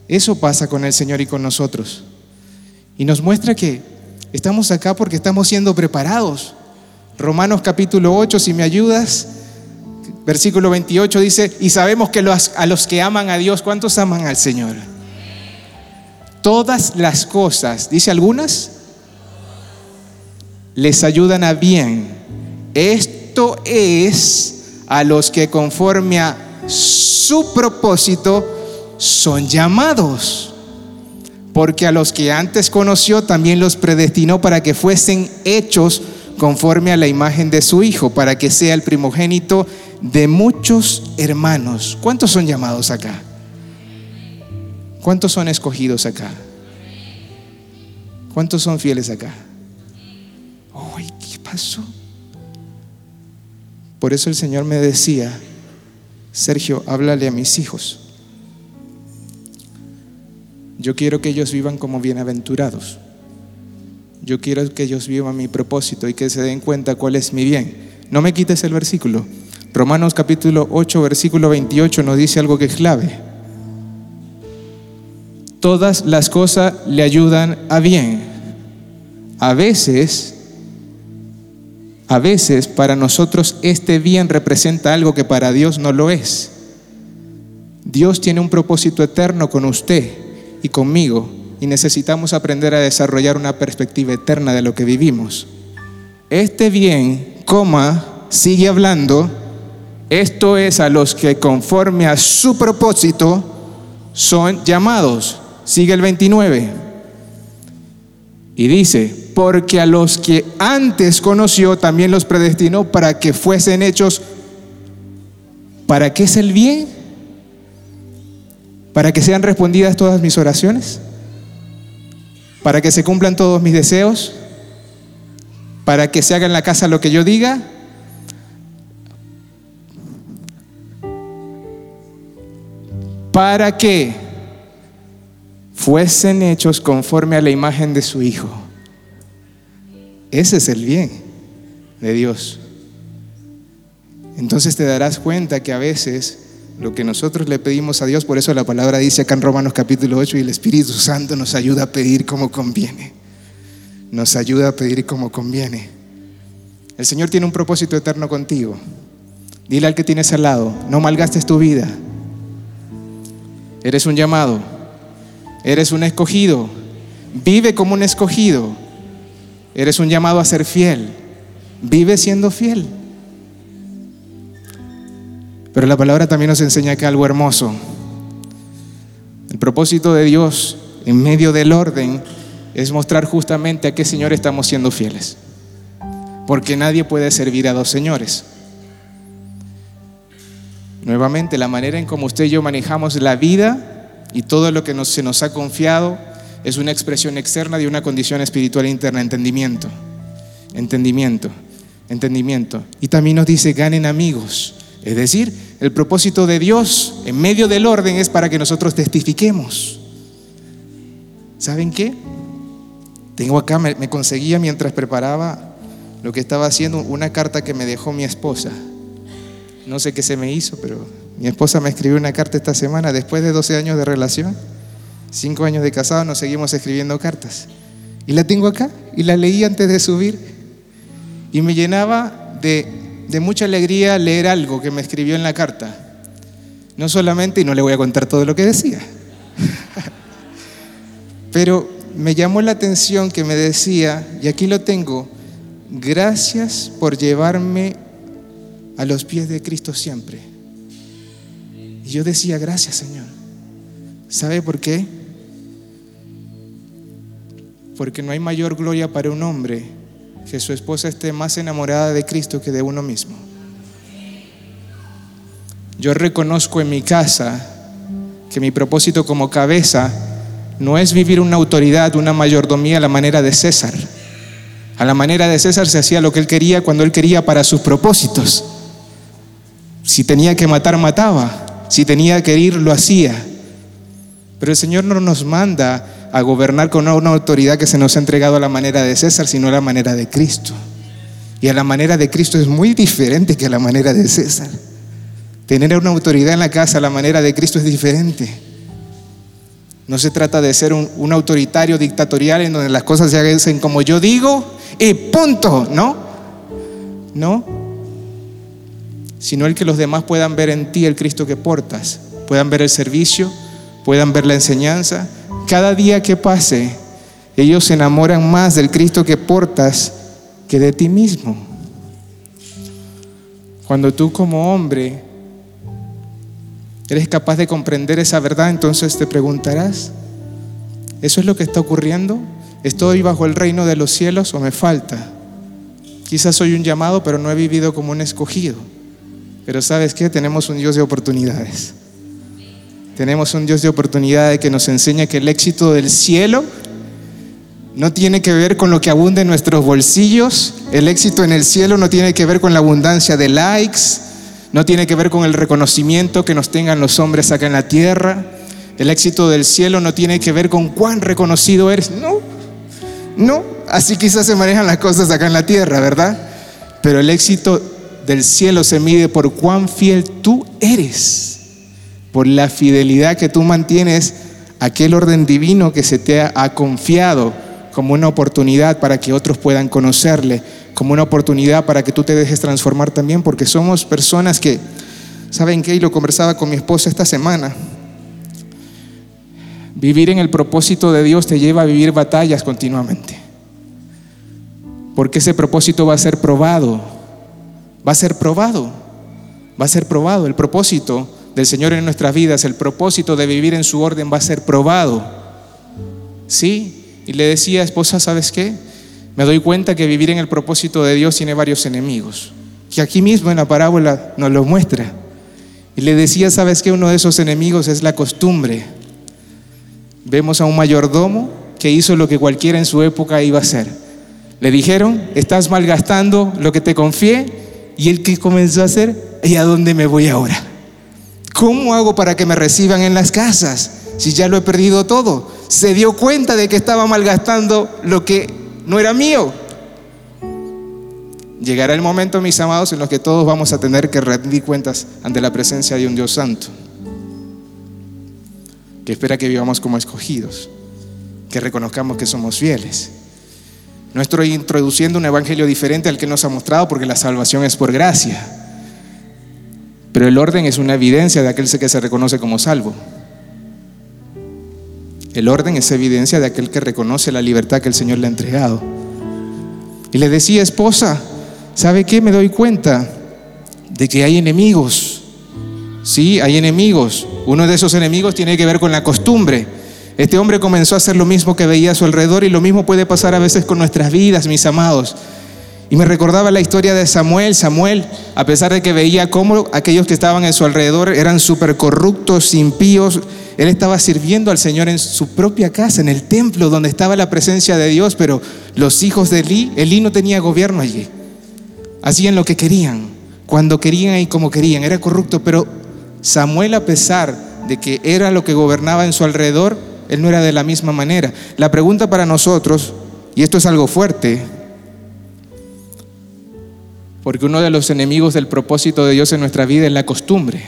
Eso pasa con el Señor y con nosotros. Y nos muestra que estamos acá porque estamos siendo preparados Romanos capítulo 8, si me ayudas, versículo 28 dice, y sabemos que a los que aman a Dios, ¿cuántos aman al Señor? Todas las cosas, dice algunas, les ayudan a bien. Esto es a los que conforme a su propósito son llamados. Porque a los que antes conoció también los predestinó para que fuesen hechos conforme a la imagen de su Hijo, para que sea el primogénito de muchos hermanos. ¿Cuántos son llamados acá? ¿Cuántos son escogidos acá? ¿Cuántos son fieles acá? Ay, ¿qué pasó? Por eso el Señor me decía, Sergio, háblale a mis hijos. Yo quiero que ellos vivan como bienaventurados. Yo quiero que ellos vivan mi propósito y que se den cuenta cuál es mi bien. No me quites el versículo. Romanos capítulo 8, versículo 28 nos dice algo que es clave. Todas las cosas le ayudan a bien. A veces, a veces para nosotros este bien representa algo que para Dios no lo es. Dios tiene un propósito eterno con usted y conmigo y necesitamos aprender a desarrollar una perspectiva eterna de lo que vivimos. Este bien, coma, sigue hablando, esto es a los que conforme a su propósito son llamados. Sigue el 29. Y dice, porque a los que antes conoció también los predestinó para que fuesen hechos. ¿Para qué es el bien? ¿Para que sean respondidas todas mis oraciones? para que se cumplan todos mis deseos, para que se haga en la casa lo que yo diga. Para que fuesen hechos conforme a la imagen de su Hijo. Ese es el bien de Dios. Entonces te darás cuenta que a veces lo que nosotros le pedimos a Dios, por eso la palabra dice acá en Romanos capítulo 8, y el Espíritu Santo nos ayuda a pedir como conviene. Nos ayuda a pedir como conviene. El Señor tiene un propósito eterno contigo. Dile al que tienes al lado, no malgastes tu vida. Eres un llamado, eres un escogido, vive como un escogido. Eres un llamado a ser fiel, vive siendo fiel. Pero la palabra también nos enseña que algo hermoso. El propósito de Dios en medio del orden es mostrar justamente a qué Señor estamos siendo fieles. Porque nadie puede servir a dos señores. Nuevamente, la manera en como usted y yo manejamos la vida y todo lo que se nos ha confiado es una expresión externa de una condición espiritual interna, entendimiento, entendimiento, entendimiento. Y también nos dice, ganen amigos. Es decir, el propósito de Dios en medio del orden es para que nosotros testifiquemos. ¿Saben qué? Tengo acá, me, me conseguía mientras preparaba lo que estaba haciendo una carta que me dejó mi esposa. No sé qué se me hizo, pero mi esposa me escribió una carta esta semana después de 12 años de relación. Cinco años de casado nos seguimos escribiendo cartas. Y la tengo acá y la leí antes de subir. Y me llenaba de, de mucha alegría leer algo que me escribió en la carta. No solamente, y no le voy a contar todo lo que decía, pero me llamó la atención que me decía, y aquí lo tengo, gracias por llevarme a los pies de Cristo siempre. Y yo decía, gracias Señor. ¿Sabe por qué? Porque no hay mayor gloria para un hombre que su esposa esté más enamorada de Cristo que de uno mismo. Yo reconozco en mi casa que mi propósito como cabeza no es vivir una autoridad, una mayordomía a la manera de César. A la manera de César se hacía lo que él quería cuando él quería para sus propósitos. Si tenía que matar, mataba. Si tenía que ir, lo hacía. Pero el Señor no nos manda a gobernar con una autoridad que se nos ha entregado a la manera de César, sino a la manera de Cristo. Y a la manera de Cristo es muy diferente que a la manera de César. Tener una autoridad en la casa a la manera de Cristo es diferente. No se trata de ser un, autoritario dictatorial en donde las cosas se hacen como yo digo y punto, ¿no? No. Sino el que los demás puedan ver en ti el Cristo que portas, puedan ver el servicio, puedan ver la enseñanza, cada día que pase, ellos se enamoran más del Cristo que portas que de ti mismo. Cuando tú como hombre eres capaz de comprender esa verdad, entonces te preguntarás, ¿eso es lo que está ocurriendo? ¿Estoy bajo el reino de los cielos o me falta? Quizás soy un llamado, pero no he vivido como un escogido. Pero sabes qué? Tenemos un Dios de oportunidades. Tenemos un Dios de oportunidades que nos enseña que el éxito del cielo no tiene que ver con lo que abunda en nuestros bolsillos. El éxito en el cielo no tiene que ver con la abundancia de likes. No tiene que ver con el reconocimiento que nos tengan los hombres acá en la tierra. El éxito del cielo no tiene que ver con cuán reconocido eres. No, no. Así quizás se manejan las cosas acá en la tierra, ¿verdad? Pero el éxito del cielo se mide por cuán fiel tú eres, por la fidelidad que tú mantienes a aquel orden divino que se te ha confiado como una oportunidad para que otros puedan conocerle, como una oportunidad para que tú te dejes transformar también, porque somos personas que, ¿saben qué? Y lo conversaba con mi esposa esta semana. Vivir en el propósito de Dios te lleva a vivir batallas continuamente. Porque ese propósito va a ser probado. Va a ser probado. Va a ser probado. El propósito del Señor en nuestras vidas, el propósito de vivir en su orden va a ser probado. Sí. Y le decía, esposa, ¿sabes qué? Me doy cuenta que vivir en el propósito de Dios tiene varios enemigos. Que aquí mismo en la parábola nos lo muestra. Y le decía, ¿sabes qué? Uno de esos enemigos es la costumbre. Vemos a un mayordomo que hizo lo que cualquiera en su época iba a hacer. Le dijeron, estás malgastando lo que te confié. Y él que comenzó a hacer, ¿y a dónde me voy ahora? ¿Cómo hago para que me reciban en las casas si ya lo he perdido todo? Se dio cuenta de que estaba malgastando lo que no era mío. Llegará el momento, mis amados, en los que todos vamos a tener que rendir cuentas ante la presencia de un Dios santo, que espera que vivamos como escogidos, que reconozcamos que somos fieles. No estoy introduciendo un evangelio diferente al que nos ha mostrado porque la salvación es por gracia, pero el orden es una evidencia de aquel que se reconoce como salvo. El orden es evidencia de aquel que reconoce la libertad que el Señor le ha entregado. Y le decía, esposa, ¿sabe qué? Me doy cuenta de que hay enemigos. Sí, hay enemigos. Uno de esos enemigos tiene que ver con la costumbre. Este hombre comenzó a hacer lo mismo que veía a su alrededor y lo mismo puede pasar a veces con nuestras vidas, mis amados. Y me recordaba la historia de Samuel. Samuel, a pesar de que veía cómo aquellos que estaban en su alrededor eran súper corruptos, impíos, él estaba sirviendo al Señor en su propia casa, en el templo donde estaba la presencia de Dios, pero los hijos de Elí, Elí no tenía gobierno allí. Hacían lo que querían, cuando querían y como querían. Era corrupto, pero Samuel, a pesar de que era lo que gobernaba en su alrededor, él no era de la misma manera. La pregunta para nosotros, y esto es algo fuerte, porque uno de los enemigos del propósito de Dios en nuestra vida es la costumbre.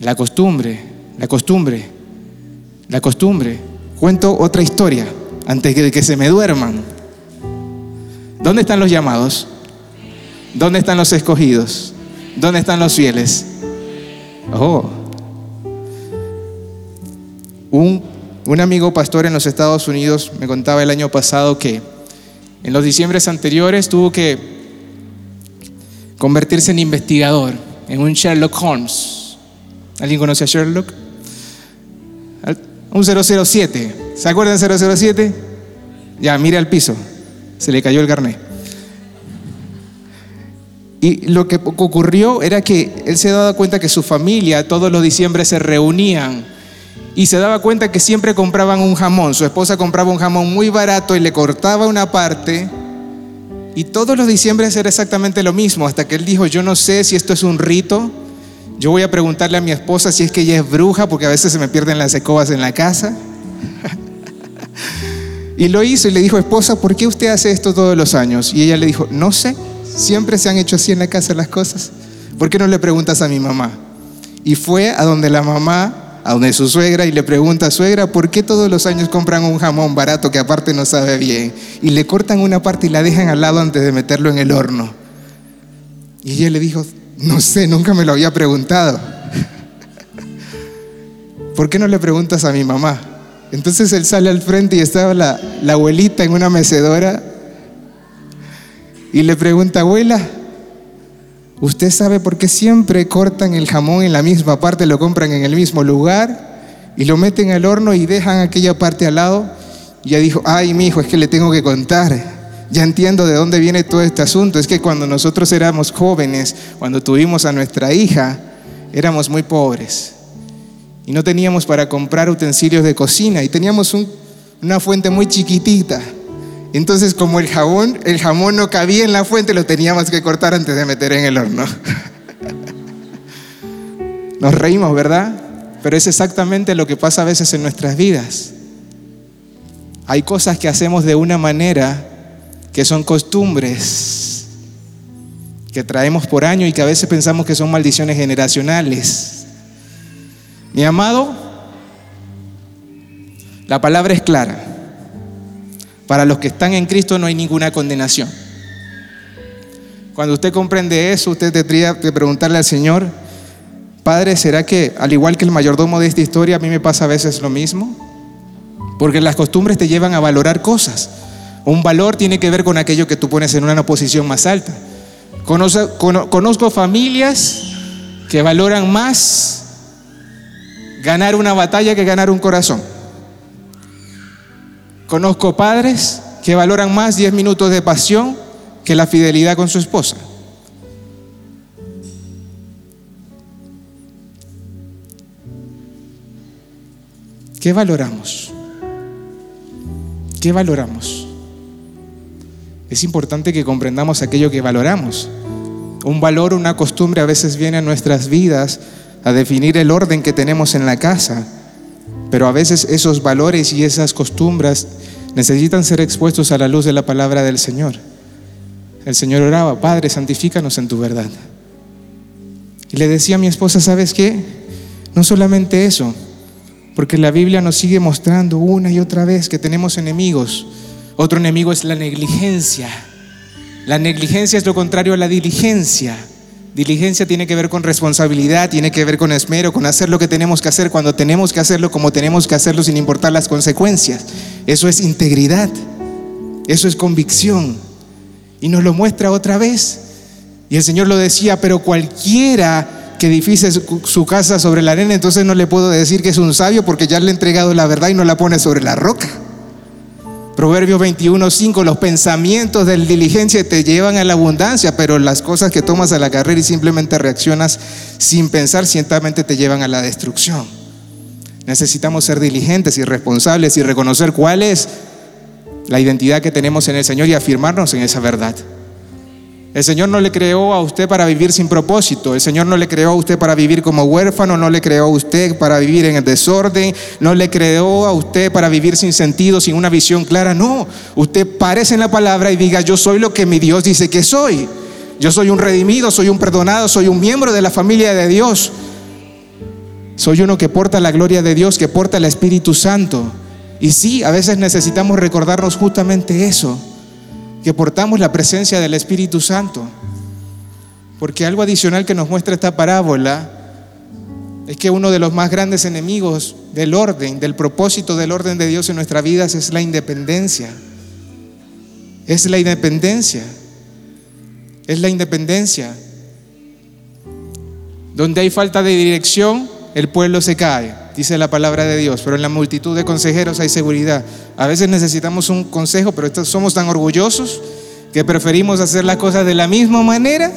La costumbre, la costumbre, la costumbre. Cuento otra historia antes de que se me duerman. ¿Dónde están los llamados? ¿Dónde están los escogidos? ¿Dónde están los fieles? Oh. Un, un amigo pastor en los Estados Unidos me contaba el año pasado que en los diciembres anteriores tuvo que convertirse en investigador, en un Sherlock Holmes. ¿Alguien conoce a Sherlock? Un 007. ¿Se acuerdan 007? Ya, mira al piso. Se le cayó el carnet. Y lo que ocurrió era que él se daba cuenta que su familia todos los diciembre se reunían y se daba cuenta que siempre compraban un jamón. Su esposa compraba un jamón muy barato y le cortaba una parte y todos los diciembres era exactamente lo mismo, hasta que él dijo, yo no sé si esto es un rito, yo voy a preguntarle a mi esposa si es que ella es bruja, porque a veces se me pierden las escobas en la casa. y lo hizo y le dijo, esposa, ¿por qué usted hace esto todos los años? Y ella le dijo, no sé, siempre se han hecho así en la casa las cosas. ¿Por qué no le preguntas a mi mamá? Y fue a donde la mamá a donde su suegra y le pregunta, suegra, ¿por qué todos los años compran un jamón barato que aparte no sabe bien? Y le cortan una parte y la dejan al lado antes de meterlo en el horno. Y ella le dijo, no sé, nunca me lo había preguntado. ¿Por qué no le preguntas a mi mamá? Entonces él sale al frente y estaba la, la abuelita en una mecedora y le pregunta, abuela, ¿Usted sabe por qué siempre cortan el jamón en la misma parte, lo compran en el mismo lugar y lo meten al horno y dejan aquella parte al lado? Y ya dijo, ay, mi hijo, es que le tengo que contar. Ya entiendo de dónde viene todo este asunto. Es que cuando nosotros éramos jóvenes, cuando tuvimos a nuestra hija, éramos muy pobres y no teníamos para comprar utensilios de cocina y teníamos una fuente muy chiquitita. Entonces, como el jabón, el jamón no cabía en la fuente, lo teníamos que cortar antes de meter en el horno. Nos reímos, ¿verdad? Pero es exactamente lo que pasa a veces en nuestras vidas. Hay cosas que hacemos de una manera que son costumbres que traemos por año y que a veces pensamos que son maldiciones generacionales. Mi amado, la palabra es clara. Para los que están en Cristo no hay ninguna condenación. Cuando usted comprende eso, usted tendría que preguntarle al Señor, Padre, ¿será que al igual que el mayordomo de esta historia, a mí me pasa a veces lo mismo? Porque las costumbres te llevan a valorar cosas. Un valor tiene que ver con aquello que tú pones en una posición más alta. Conozco, conozco familias que valoran más ganar una batalla que ganar un corazón. Conozco padres que valoran más 10 minutos de pasión que la fidelidad con su esposa. ¿Qué valoramos? ¿Qué valoramos? Es importante que comprendamos aquello que valoramos. Un valor, una costumbre a veces viene a nuestras vidas a definir el orden que tenemos en la casa pero a veces esos valores y esas costumbres necesitan ser expuestos a la luz de la palabra del Señor. El Señor oraba, Padre, santifícanos en tu verdad. Y le decía a mi esposa, ¿sabes qué? No solamente eso, porque la Biblia nos sigue mostrando una y otra vez que tenemos enemigos. Otro enemigo es la negligencia. La negligencia es lo contrario a la diligencia. Diligencia tiene que ver con responsabilidad, tiene que ver con esmero, con hacer lo que tenemos que hacer cuando tenemos que hacerlo como tenemos que hacerlo sin importar las consecuencias. Eso es integridad, eso es convicción. Y nos lo muestra otra vez. Y el Señor lo decía, pero cualquiera que edifice su casa sobre la arena, entonces no le puedo decir que es un sabio porque ya le he entregado la verdad y no la pone sobre la roca. Proverbios 21:5, los pensamientos del diligencia te llevan a la abundancia, pero las cosas que tomas a la carrera y simplemente reaccionas sin pensar, ciertamente te llevan a la destrucción. Necesitamos ser diligentes y responsables y reconocer cuál es la identidad que tenemos en el Señor y afirmarnos en esa verdad. El Señor no le creó a usted para vivir sin propósito. El Señor no le creó a usted para vivir como huérfano, no le creó a usted para vivir en el desorden, no le creó a usted para vivir sin sentido, sin una visión clara. No, usted parece en la palabra y diga, yo soy lo que mi Dios dice que soy. Yo soy un redimido, soy un perdonado, soy un miembro de la familia de Dios. Soy uno que porta la gloria de Dios, que porta el Espíritu Santo. Y sí, a veces necesitamos recordarnos justamente eso que portamos la presencia del Espíritu Santo. Porque algo adicional que nos muestra esta parábola es que uno de los más grandes enemigos del orden, del propósito del orden de Dios en nuestras vidas es la independencia. Es la independencia. Es la independencia. Donde hay falta de dirección, el pueblo se cae dice la palabra de Dios, pero en la multitud de consejeros hay seguridad. A veces necesitamos un consejo, pero somos tan orgullosos que preferimos hacer las cosas de la misma manera,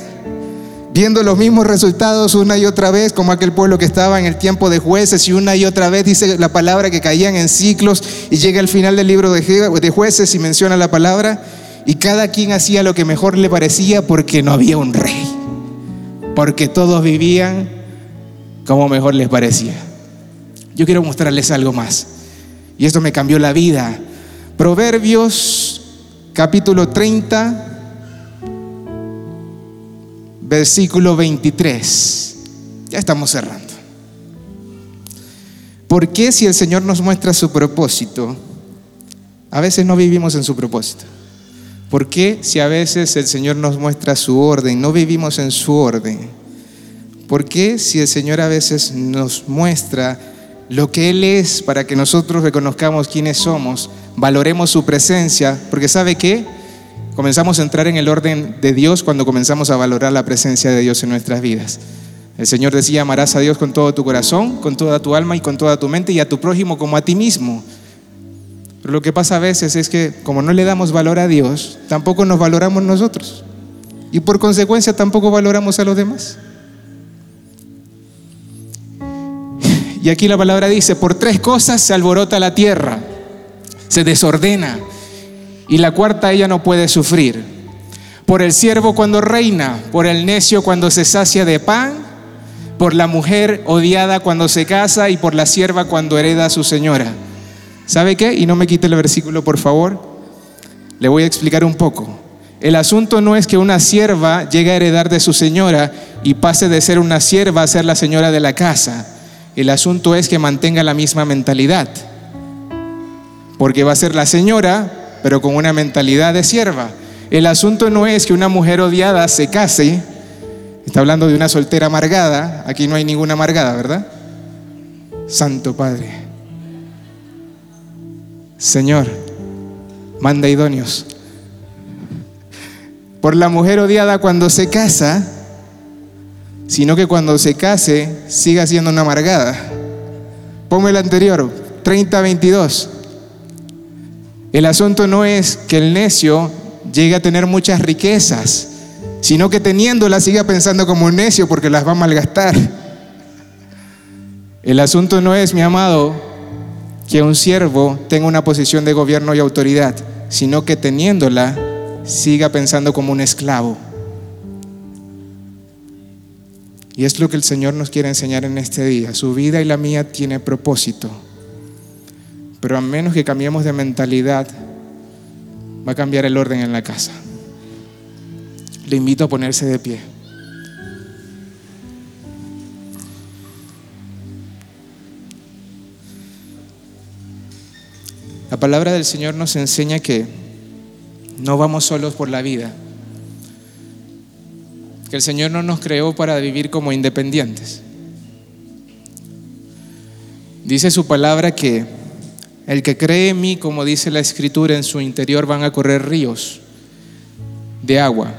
viendo los mismos resultados una y otra vez, como aquel pueblo que estaba en el tiempo de jueces y una y otra vez dice la palabra que caían en ciclos y llega al final del libro de jueces y menciona la palabra y cada quien hacía lo que mejor le parecía porque no había un rey, porque todos vivían como mejor les parecía. Yo quiero mostrarles algo más. Y esto me cambió la vida. Proverbios capítulo 30, versículo 23. Ya estamos cerrando. ¿Por qué si el Señor nos muestra su propósito, a veces no vivimos en su propósito? ¿Por qué si a veces el Señor nos muestra su orden, no vivimos en su orden? ¿Por qué si el Señor a veces nos muestra lo que Él es para que nosotros reconozcamos quiénes somos, valoremos su presencia, porque ¿sabe qué? Comenzamos a entrar en el orden de Dios cuando comenzamos a valorar la presencia de Dios en nuestras vidas. El Señor decía, amarás a Dios con todo tu corazón, con toda tu alma y con toda tu mente y a tu prójimo como a ti mismo. Pero lo que pasa a veces es que como no le damos valor a Dios, tampoco nos valoramos nosotros. Y por consecuencia tampoco valoramos a los demás. Y aquí la palabra dice, por tres cosas se alborota la tierra, se desordena, y la cuarta ella no puede sufrir. Por el siervo cuando reina, por el necio cuando se sacia de pan, por la mujer odiada cuando se casa y por la sierva cuando hereda a su señora. ¿Sabe qué? Y no me quite el versículo, por favor. Le voy a explicar un poco. El asunto no es que una sierva llegue a heredar de su señora y pase de ser una sierva a ser la señora de la casa. El asunto es que mantenga la misma mentalidad. Porque va a ser la señora, pero con una mentalidad de sierva. El asunto no es que una mujer odiada se case. Está hablando de una soltera amargada. Aquí no hay ninguna amargada, ¿verdad? Santo Padre. Señor, manda idóneos. Por la mujer odiada cuando se casa, sino que cuando se case siga siendo una amargada. Ponme el anterior, 30-22. El asunto no es que el necio llegue a tener muchas riquezas, sino que teniéndolas siga pensando como un necio porque las va a malgastar. El asunto no es, mi amado, que un siervo tenga una posición de gobierno y autoridad, sino que teniéndola siga pensando como un esclavo. Y es lo que el Señor nos quiere enseñar en este día. Su vida y la mía tiene propósito. Pero a menos que cambiemos de mentalidad, va a cambiar el orden en la casa. Le invito a ponerse de pie. La palabra del Señor nos enseña que no vamos solos por la vida que el Señor no nos creó para vivir como independientes. Dice su palabra que el que cree en mí, como dice la escritura, en su interior van a correr ríos de agua.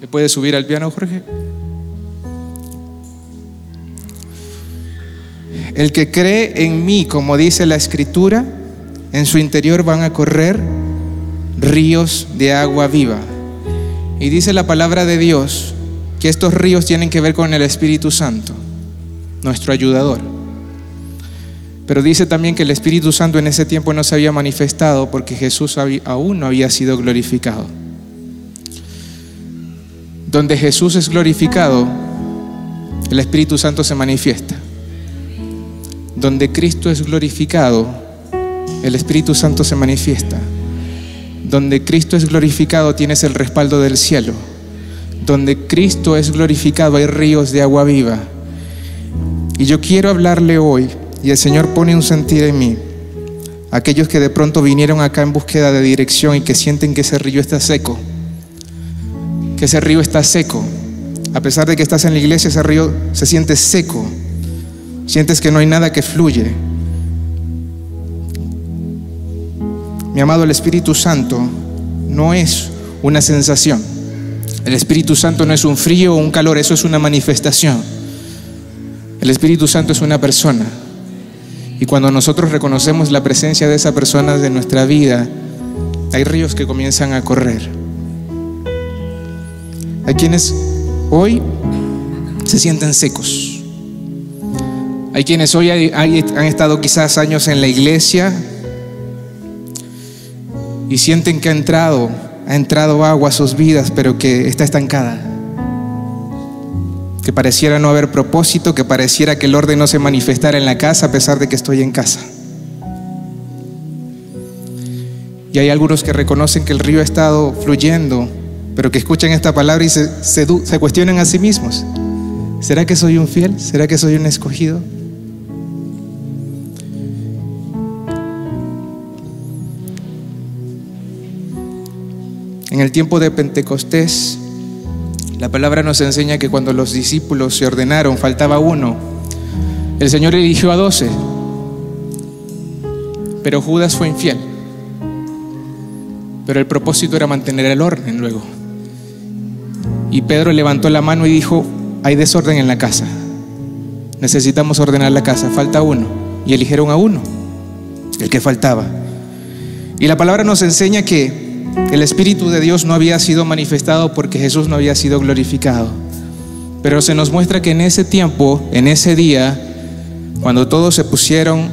¿Le puede subir al piano, Jorge? El que cree en mí, como dice la escritura, en su interior van a correr ríos de agua viva. Y dice la palabra de Dios que estos ríos tienen que ver con el Espíritu Santo, nuestro ayudador. Pero dice también que el Espíritu Santo en ese tiempo no se había manifestado porque Jesús aún no había sido glorificado. Donde Jesús es glorificado, el Espíritu Santo se manifiesta. Donde Cristo es glorificado, el Espíritu Santo se manifiesta. Donde Cristo es glorificado, tienes el respaldo del cielo. Donde Cristo es glorificado, hay ríos de agua viva. Y yo quiero hablarle hoy, y el Señor pone un sentir en mí, aquellos que de pronto vinieron acá en búsqueda de dirección y que sienten que ese río está seco, que ese río está seco. A pesar de que estás en la iglesia, ese río se siente seco. Sientes que no hay nada que fluye. Mi amado, el Espíritu Santo no es una sensación. El Espíritu Santo no es un frío o un calor, eso es una manifestación. El Espíritu Santo es una persona. Y cuando nosotros reconocemos la presencia de esa persona en nuestra vida, hay ríos que comienzan a correr. Hay quienes hoy se sienten secos. Hay quienes hoy han estado quizás años en la iglesia y sienten que ha entrado, ha entrado agua a sus vidas, pero que está estancada. Que pareciera no haber propósito, que pareciera que el orden no se manifestara en la casa a pesar de que estoy en casa. Y hay algunos que reconocen que el río ha estado fluyendo pero que escuchen esta palabra y se, se, cuestionen a sí mismos. ¿Será que soy un fiel? ¿Será que soy un escogido? En el tiempo de Pentecostés, la palabra nos enseña que cuando los discípulos se ordenaron, faltaba uno. El Señor eligió a doce, pero Judas fue infiel. Pero el propósito era mantener el orden luego. Y Pedro levantó la mano y dijo, hay desorden en la casa. Necesitamos ordenar la casa. Falta uno. Y eligieron a uno, el que faltaba. Y la palabra nos enseña que el Espíritu de Dios no había sido manifestado porque Jesús no había sido glorificado. Pero se nos muestra que en ese tiempo, en ese día, cuando todos se pusieron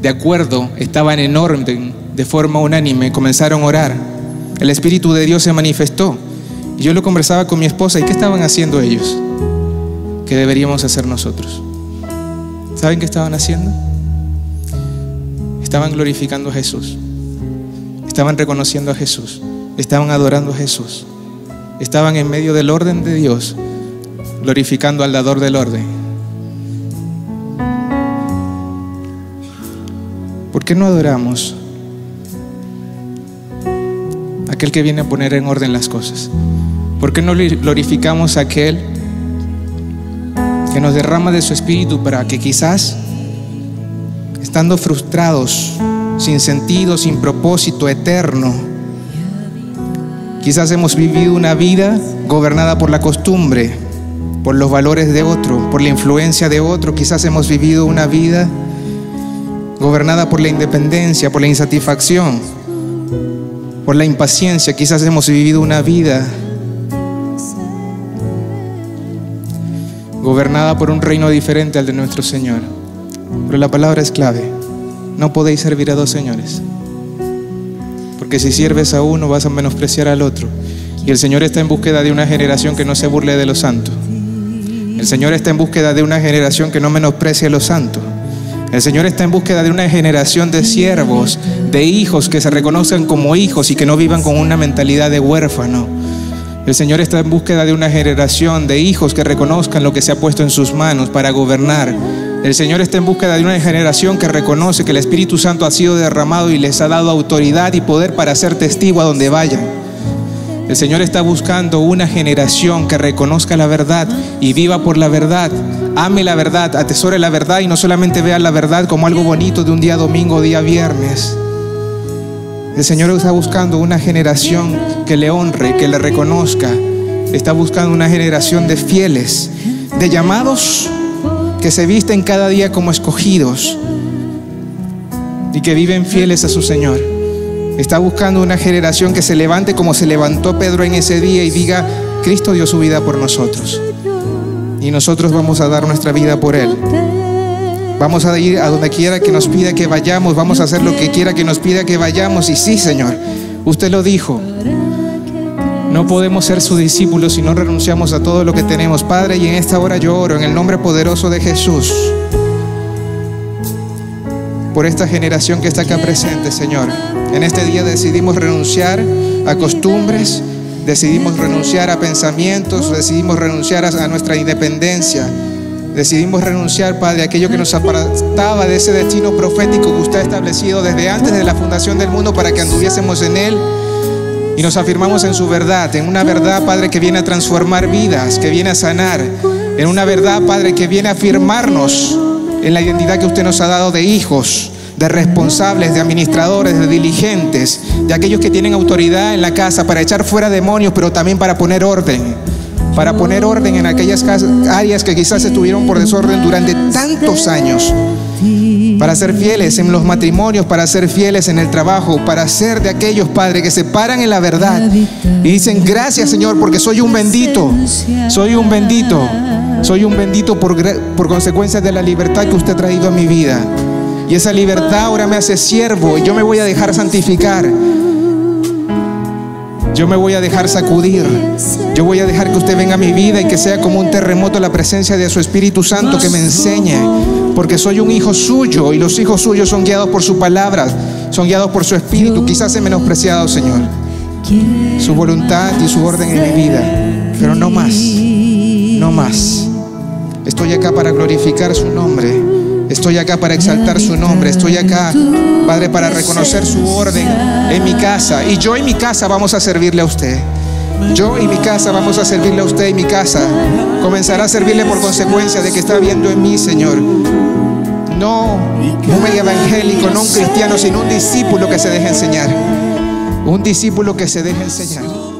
de acuerdo, estaban en orden, de forma unánime, comenzaron a orar. El Espíritu de Dios se manifestó. Yo lo conversaba con mi esposa y ¿qué estaban haciendo ellos? ¿Qué deberíamos hacer nosotros? ¿Saben qué estaban haciendo? Estaban glorificando a Jesús. Estaban reconociendo a Jesús. Estaban adorando a Jesús. Estaban en medio del orden de Dios, glorificando al dador del orden. ¿Por qué no adoramos aquel que viene a poner en orden las cosas? ¿Por qué no glorificamos a aquel que nos derrama de su espíritu para que quizás, estando frustrados, sin sentido, sin propósito eterno, quizás hemos vivido una vida gobernada por la costumbre, por los valores de otro, por la influencia de otro, quizás hemos vivido una vida gobernada por la independencia, por la insatisfacción, por la impaciencia, quizás hemos vivido una vida gobernada por un reino diferente al de nuestro Señor. Pero la palabra es clave. No podéis servir a dos señores. Porque si sirves a uno vas a menospreciar al otro. Y el Señor está en búsqueda de una generación que no se burle de los santos. El Señor está en búsqueda de una generación que no menosprecie a los santos. El Señor está en búsqueda de una generación de siervos, de hijos que se reconozcan como hijos y que no vivan con una mentalidad de huérfano el Señor está en búsqueda de una generación de hijos que reconozcan lo que se ha puesto en sus manos para gobernar. El Señor está en búsqueda de una generación que reconoce que el Espíritu Santo ha sido derramado y les ha dado autoridad y poder para ser testigo a donde vayan. El Señor está buscando una generación que reconozca la verdad y viva por la verdad. Ame la verdad, atesore la verdad y no solamente vea la verdad como algo bonito de un día domingo o día viernes. El Señor está buscando una generación que le honre, que le reconozca. Está buscando una generación de fieles, de llamados que se visten cada día como escogidos y que viven fieles a su Señor. Está buscando una generación que se levante como se levantó Pedro en ese día y diga, Cristo dio su vida por nosotros. Y nosotros vamos a dar nuestra vida por Él. Vamos a ir a donde quiera que nos pida que vayamos, vamos a hacer lo que quiera que nos pida que vayamos. Y sí, Señor, usted lo dijo. No podemos ser sus discípulos si no renunciamos a todo lo que tenemos. Padre, y en esta hora yo oro en el nombre poderoso de Jesús por esta generación que está acá presente, Señor. En este día decidimos renunciar a costumbres, decidimos renunciar a pensamientos, decidimos renunciar a nuestra independencia. Decidimos renunciar, Padre, a aquello que nos apartaba de ese destino profético que usted ha establecido desde antes de la fundación del mundo para que anduviésemos en él. Y nos afirmamos en su verdad, en una verdad, Padre, que viene a transformar vidas, que viene a sanar, en una verdad, Padre, que viene a afirmarnos en la identidad que usted nos ha dado de hijos, de responsables, de administradores, de diligentes, de aquellos que tienen autoridad en la casa para echar fuera demonios, pero también para poner orden, para poner orden en aquellas áreas que quizás estuvieron por desorden durante tantos años, para ser fieles en los matrimonios, para ser fieles en el trabajo, para ser de aquellos padres que se paran en la verdad y dicen, gracias Señor, porque soy un bendito, soy un bendito. Soy un bendito por, por consecuencia de la libertad que usted ha traído a mi vida. Y esa libertad ahora me hace siervo y yo me voy a dejar santificar. Yo me voy a dejar sacudir. Yo voy a dejar que usted venga a mi vida y que sea como un terremoto la presencia de su Espíritu Santo que me enseñe. Porque soy un hijo suyo y los hijos suyos son guiados por su palabra, son guiados por su Espíritu. Quizás he menospreciado, Señor, su voluntad y su orden en mi vida. Pero no más, no más. Estoy acá para glorificar su nombre. Estoy acá para exaltar su nombre. Estoy acá, Padre, para reconocer su orden en mi casa. Y yo y mi casa vamos a servirle a usted. Yo y mi casa vamos a servirle a usted y mi casa. Comenzará a servirle por consecuencia de que está viendo en mí, Señor. No un evangélico, no un cristiano, sino un discípulo que se deje enseñar. Un discípulo que se deje enseñar.